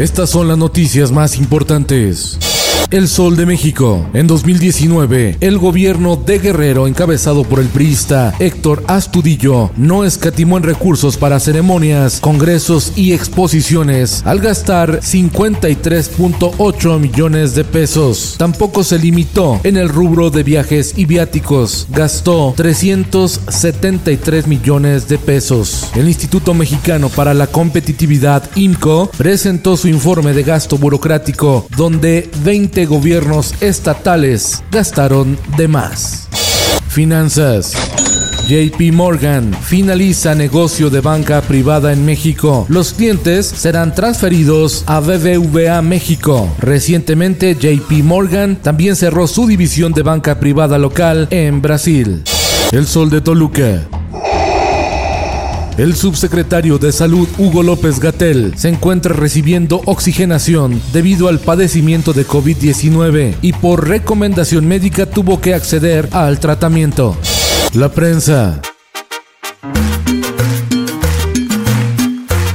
Estas son las noticias más importantes. El Sol de México. En 2019, el gobierno de Guerrero, encabezado por el priista Héctor Astudillo, no escatimó en recursos para ceremonias, congresos y exposiciones, al gastar 53.8 millones de pesos. Tampoco se limitó en el rubro de viajes y viáticos, gastó 373 millones de pesos. El Instituto Mexicano para la Competitividad, IMCO, presentó su informe de gasto burocrático, donde 20 gobiernos estatales gastaron de más. Finanzas. JP Morgan finaliza negocio de banca privada en México. Los clientes serán transferidos a BBVA México. Recientemente JP Morgan también cerró su división de banca privada local en Brasil. El Sol de Toluca. El subsecretario de Salud Hugo López Gatel se encuentra recibiendo oxigenación debido al padecimiento de COVID-19 y por recomendación médica tuvo que acceder al tratamiento. La prensa.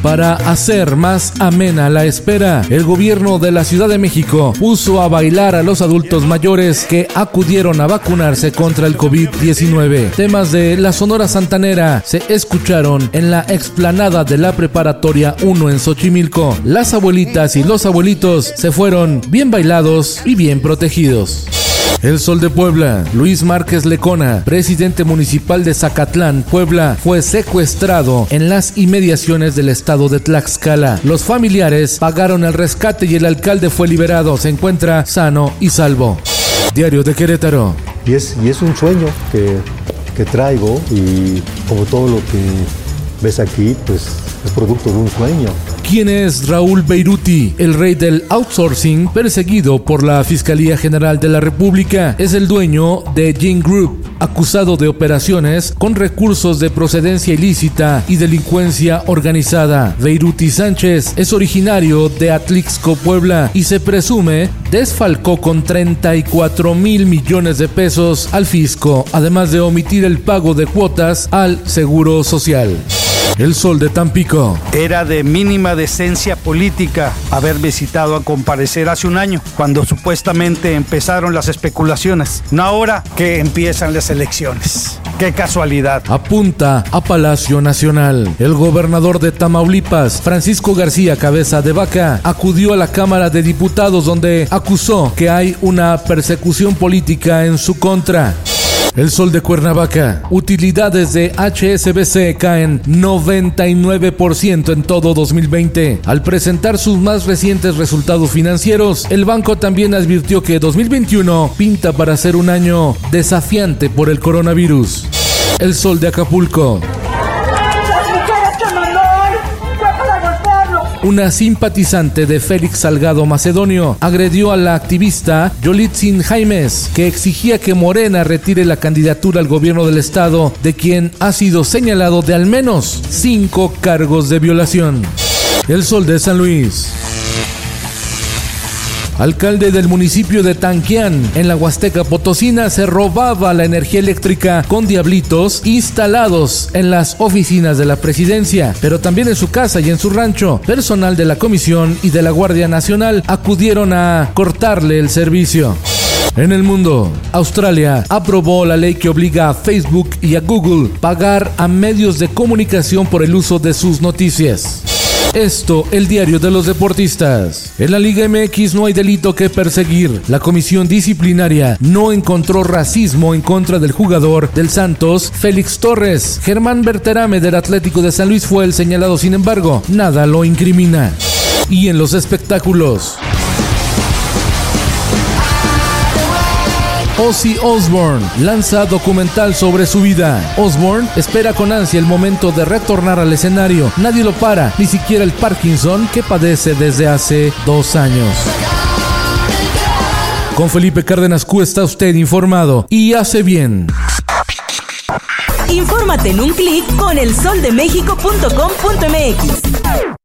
Para hacer más amena la espera, el gobierno de la Ciudad de México puso a bailar a los adultos mayores que acudieron a vacunarse contra el COVID-19. Temas de la Sonora Santanera se escucharon en la explanada de la Preparatoria 1 en Xochimilco. Las abuelitas y los abuelitos se fueron bien bailados y bien protegidos. El Sol de Puebla, Luis Márquez Lecona, presidente municipal de Zacatlán, Puebla, fue secuestrado en las inmediaciones del estado de Tlaxcala. Los familiares pagaron el rescate y el alcalde fue liberado. Se encuentra sano y salvo. Diario de Querétaro. Y es, y es un sueño que, que traigo y como todo lo que ves aquí, pues es producto de un sueño. ¿Quién es Raúl Beiruti, el rey del outsourcing, perseguido por la Fiscalía General de la República? Es el dueño de Gene Group, acusado de operaciones con recursos de procedencia ilícita y delincuencia organizada. Beiruti Sánchez es originario de Atlixco, Puebla, y se presume desfalcó con 34 mil millones de pesos al fisco, además de omitir el pago de cuotas al Seguro Social. El Sol de Tampico. Era de mínima decencia política haber visitado a comparecer hace un año, cuando supuestamente empezaron las especulaciones. No ahora que empiezan las elecciones. Qué casualidad. Apunta a Palacio Nacional. El gobernador de Tamaulipas, Francisco García Cabeza de Vaca, acudió a la Cámara de Diputados donde acusó que hay una persecución política en su contra. El Sol de Cuernavaca. Utilidades de HSBC caen 99% en todo 2020. Al presentar sus más recientes resultados financieros, el banco también advirtió que 2021 pinta para ser un año desafiante por el coronavirus. El Sol de Acapulco. Una simpatizante de Félix Salgado Macedonio agredió a la activista Yolitzin Jaimes, que exigía que Morena retire la candidatura al gobierno del estado, de quien ha sido señalado de al menos cinco cargos de violación. El Sol de San Luis. Alcalde del municipio de Tanquián, en la Huasteca Potosina, se robaba la energía eléctrica con diablitos instalados en las oficinas de la presidencia, pero también en su casa y en su rancho. Personal de la comisión y de la Guardia Nacional acudieron a cortarle el servicio. En el mundo, Australia aprobó la ley que obliga a Facebook y a Google pagar a medios de comunicación por el uso de sus noticias. Esto, el diario de los deportistas. En la Liga MX no hay delito que perseguir. La comisión disciplinaria no encontró racismo en contra del jugador del Santos, Félix Torres. Germán Berterame del Atlético de San Luis fue el señalado, sin embargo, nada lo incrimina. Y en los espectáculos. Ozzy Osbourne lanza documental sobre su vida. Osbourne espera con ansia el momento de retornar al escenario. Nadie lo para, ni siquiera el Parkinson que padece desde hace dos años. Con Felipe Cárdenas Q está usted informado y hace bien. Infórmate en un clic con elsoldemexico.com.mx.